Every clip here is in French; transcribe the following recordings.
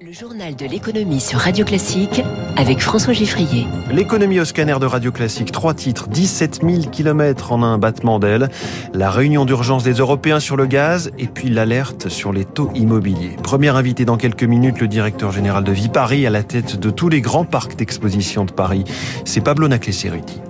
Le journal de l'économie sur Radio Classique avec François Giffrier. L'économie au scanner de Radio Classique, trois titres, 17 000 km en un battement d'aile, la réunion d'urgence des Européens sur le gaz et puis l'alerte sur les taux immobiliers. Premier invité dans quelques minutes, le directeur général de Viparis à la tête de tous les grands parcs d'exposition de Paris. C'est Pablo Naclé-Ceruti.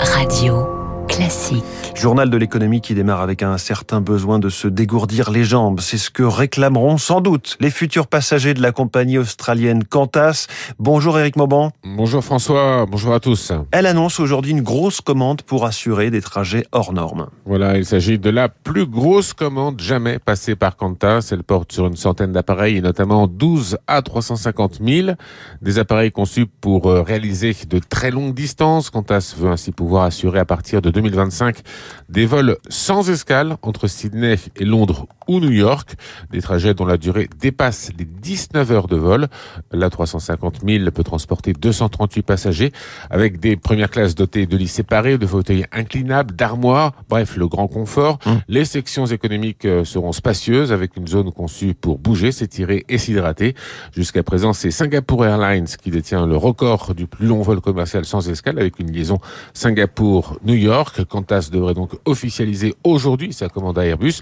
Radio Classique. Journal de l'économie qui démarre avec un certain besoin de se dégourdir les jambes. C'est ce que réclameront sans doute les futurs passagers de la compagnie australienne Qantas. Bonjour Eric Mauban. Bonjour François, bonjour à tous. Elle annonce aujourd'hui une grosse commande pour assurer des trajets hors normes. Voilà, il s'agit de la plus grosse commande jamais passée par Qantas. Elle porte sur une centaine d'appareils et notamment 12 à 350 000. Des appareils conçus pour euh, réaliser de très longues distances. Qantas veut ainsi pouvoir assurer à partir de 2025 des vols sans escale entre Sydney et Londres ou New York, des trajets dont la durée dépasse les 19 heures de vol. La 350 000 peut transporter 238 passagers avec des premières classes dotées de lits séparés, de fauteuils inclinables, d'armoires, bref, le grand confort. Mmh. Les sections économiques euh, seront spacieuses avec une zone conçue pour bouger, s'étirer et s'hydrater. Jusqu'à présent, c'est Singapore Airlines qui détient le record du plus long vol commercial sans escale avec une liaison Singapour-New York. Qantas devrait donc officialiser aujourd'hui sa commande à Airbus.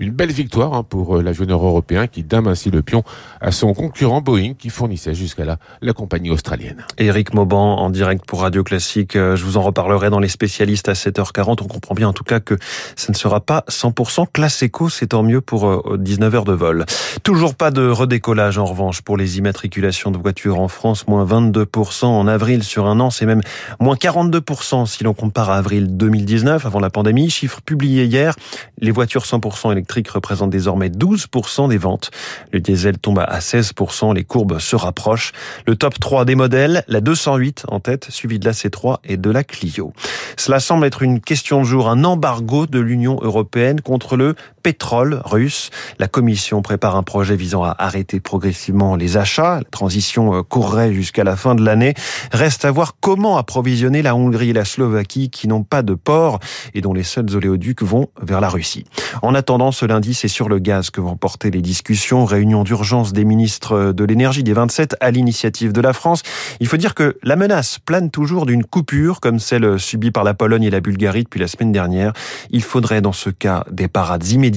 Une belle victoire hein, pour euh, l'avionneur européen qui dame ainsi le pion à son concurrent Boeing qui fournissait jusqu'à là la compagnie australienne. Éric Mauban en direct pour Radio Classique. Euh, je vous en reparlerai dans les spécialistes à 7h40. On comprend bien en tout cas que ça ne sera pas 100% classe éco. C'est tant mieux pour 19 euh, heures de vol. Toujours pas de redécollage en revanche pour les immatriculations de voitures en France. Moins 22% en avril sur un an. C'est même moins 42% si l'on compare à avril 2019 avant la pandémie. Chiffre publié hier. Les voitures 100% électriques représentent désormais 12% des ventes. Le diesel tombe à 16%, les courbes se rapprochent. Le top 3 des modèles, la 208 en tête, suivi de la C3 et de la Clio. Cela semble être une question de jour, un embargo de l'Union européenne contre le pétrole russe. La Commission prépare un projet visant à arrêter progressivement les achats. La transition euh, courrait jusqu'à la fin de l'année. Reste à voir comment approvisionner la Hongrie et la Slovaquie qui n'ont pas de port et dont les seuls oléoducs vont vers la Russie. En attendant, ce lundi, c'est sur le gaz que vont porter les discussions. Réunion d'urgence des ministres de l'énergie des 27 à l'initiative de la France. Il faut dire que la menace plane toujours d'une coupure comme celle subie par la Pologne et la Bulgarie depuis la semaine dernière. Il faudrait dans ce cas des parades immédiates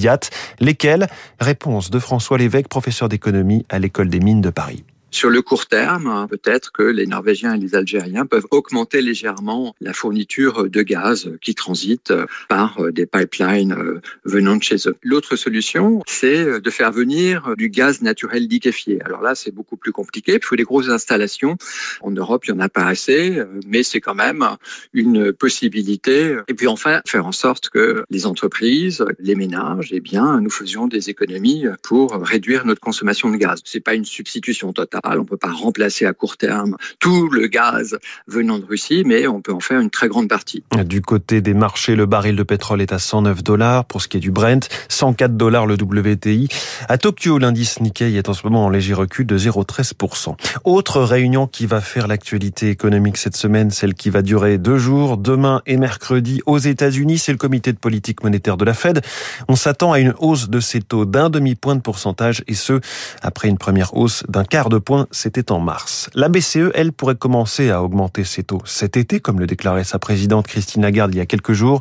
Lesquelles? Réponse de François Lévesque, professeur d'économie à l'école des mines de Paris. Sur le court terme, peut-être que les Norvégiens et les Algériens peuvent augmenter légèrement la fourniture de gaz qui transite par des pipelines venant de chez eux. L'autre solution, c'est de faire venir du gaz naturel liquéfié. Alors là, c'est beaucoup plus compliqué. Il faut des grosses installations. En Europe, il n'y en a pas assez, mais c'est quand même une possibilité. Et puis enfin, faire en sorte que les entreprises, les ménages, eh bien, nous faisions des économies pour réduire notre consommation de gaz. C'est pas une substitution totale on ne peut pas remplacer à court terme tout le gaz venant de Russie, mais on peut en faire une très grande partie. Du côté des marchés, le baril de pétrole est à 109 dollars pour ce qui est du Brent, 104 dollars le WTI. À Tokyo, l'indice Nikkei est en ce moment en léger recul de 0,13%. Autre réunion qui va faire l'actualité économique cette semaine, celle qui va durer deux jours, demain et mercredi aux États-Unis, c'est le comité de politique monétaire de la Fed. On s'attend à une hausse de ses taux d'un demi-point de pourcentage et ce, après une première hausse d'un quart de c'était en mars. La BCE, elle, pourrait commencer à augmenter ses taux cet été, comme le déclarait sa présidente Christine Lagarde il y a quelques jours.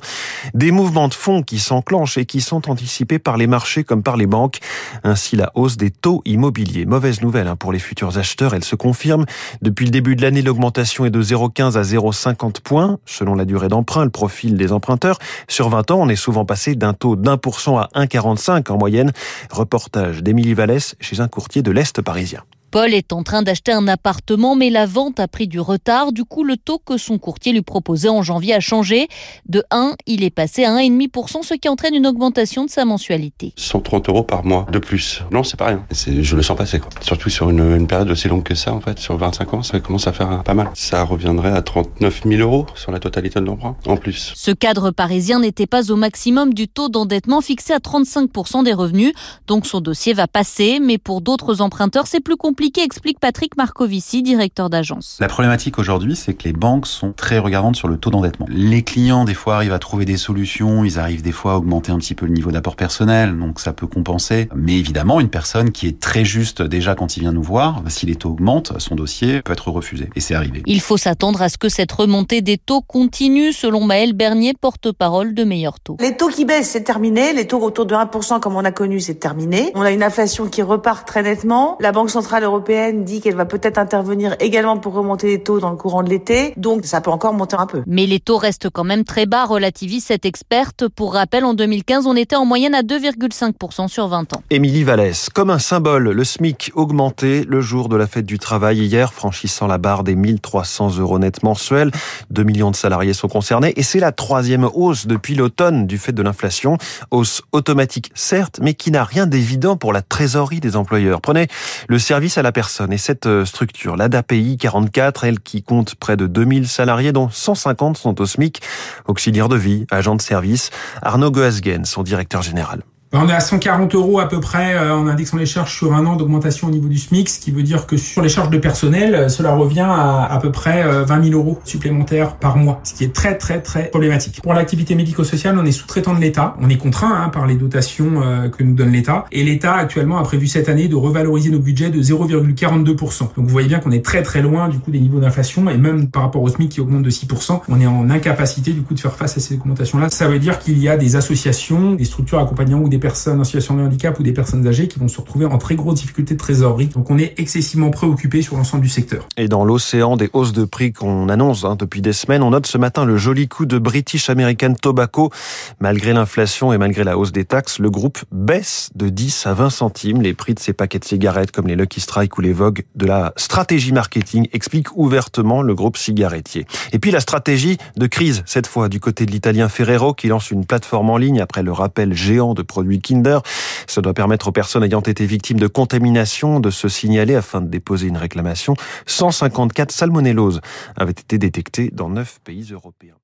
Des mouvements de fonds qui s'enclenchent et qui sont anticipés par les marchés comme par les banques. Ainsi, la hausse des taux immobiliers. Mauvaise nouvelle hein, pour les futurs acheteurs, elle se confirme. Depuis le début de l'année, l'augmentation est de 0,15 à 0,50 points, selon la durée d'emprunt, le profil des emprunteurs. Sur 20 ans, on est souvent passé d'un taux d'un pour cent à 1,45 en moyenne. Reportage d'Émilie Vallès chez un courtier de l'Est parisien. Paul est en train d'acheter un appartement, mais la vente a pris du retard. Du coup, le taux que son courtier lui proposait en janvier a changé. De 1, il est passé à 1,5%, ce qui entraîne une augmentation de sa mensualité. 130 euros par mois de plus. Non, c'est pas rien. Je le sens passer, quoi. Surtout sur une, période aussi longue que ça, en fait. Sur 25 ans, ça commence à faire pas mal. Ça reviendrait à 39 000 euros sur la totalité de l'emprunt, en plus. Ce cadre parisien n'était pas au maximum du taux d'endettement fixé à 35% des revenus. Donc son dossier va passer, mais pour d'autres emprunteurs, c'est plus compliqué compliqué, explique Patrick Marcovici, directeur d'agence. La problématique aujourd'hui, c'est que les banques sont très regardantes sur le taux d'endettement. Les clients, des fois, arrivent à trouver des solutions, ils arrivent des fois à augmenter un petit peu le niveau d'apport personnel, donc ça peut compenser. Mais évidemment, une personne qui est très juste déjà quand il vient nous voir, si les taux augmentent, son dossier peut être refusé. Et c'est arrivé. Il faut s'attendre à ce que cette remontée des taux continue, selon Maël Bernier, porte-parole de Meilleur Taux. Les taux qui baissent, c'est terminé. Les taux autour de 1%, comme on a connu, c'est terminé. On a une inflation qui repart très nettement. La Banque Centrale Européenne dit qu'elle va peut-être intervenir également pour remonter les taux dans le courant de l'été. Donc, ça peut encore monter un peu. Mais les taux restent quand même très bas, relativise cette experte. Pour rappel, en 2015, on était en moyenne à 2,5% sur 20 ans. Émilie Vallès, comme un symbole, le SMIC augmenté le jour de la fête du travail hier, franchissant la barre des 1300 euros net mensuels. 2 millions de salariés sont concernés et c'est la troisième hausse depuis l'automne du fait de l'inflation. Hausse automatique, certes, mais qui n'a rien d'évident pour la trésorerie des employeurs. Prenez le service à la personne et cette euh, structure, l'ADAPI 44, elle qui compte près de 2000 salariés, dont 150 sont au SMIC, auxiliaires de vie, agents de service. Arnaud Goasgen, son directeur général. On est à 140 euros à peu près euh, en indexant les charges sur un an d'augmentation au niveau du SMIC, ce qui veut dire que sur les charges de personnel, euh, cela revient à à peu près 20 euh, 000 euros supplémentaires par mois, ce qui est très très très problématique. Pour l'activité médico-sociale, on est sous-traitant de l'État, on est contraint hein, par les dotations que nous donne l'État, et l'État actuellement a prévu cette année de revaloriser nos budgets de 0,42%. Donc vous voyez bien qu'on est très très loin du coup des niveaux d'inflation, et même par rapport au SMIC qui augmente de 6%, on est en incapacité du coup de faire face à ces augmentations-là. Ça veut dire qu'il y a des associations, des structures accompagnant ou des personnes en situation de handicap ou des personnes âgées qui vont se retrouver en très grosse difficulté de trésorerie. Donc on est excessivement préoccupé sur l'ensemble du secteur. Et dans l'océan des hausses de prix qu'on annonce hein, depuis des semaines, on note ce matin le joli coup de British American Tobacco. Malgré l'inflation et malgré la hausse des taxes, le groupe baisse de 10 à 20 centimes les prix de ses paquets de cigarettes comme les Lucky Strike ou les Vogue de la stratégie marketing, explique ouvertement le groupe cigarettier. Et puis la stratégie de crise, cette fois du côté de l'italien Ferrero qui lance une plateforme en ligne après le rappel géant de produits Kinder. Ça doit permettre aux personnes ayant été victimes de contamination de se signaler afin de déposer une réclamation. 154 salmonelloses avaient été détectées dans 9 pays européens.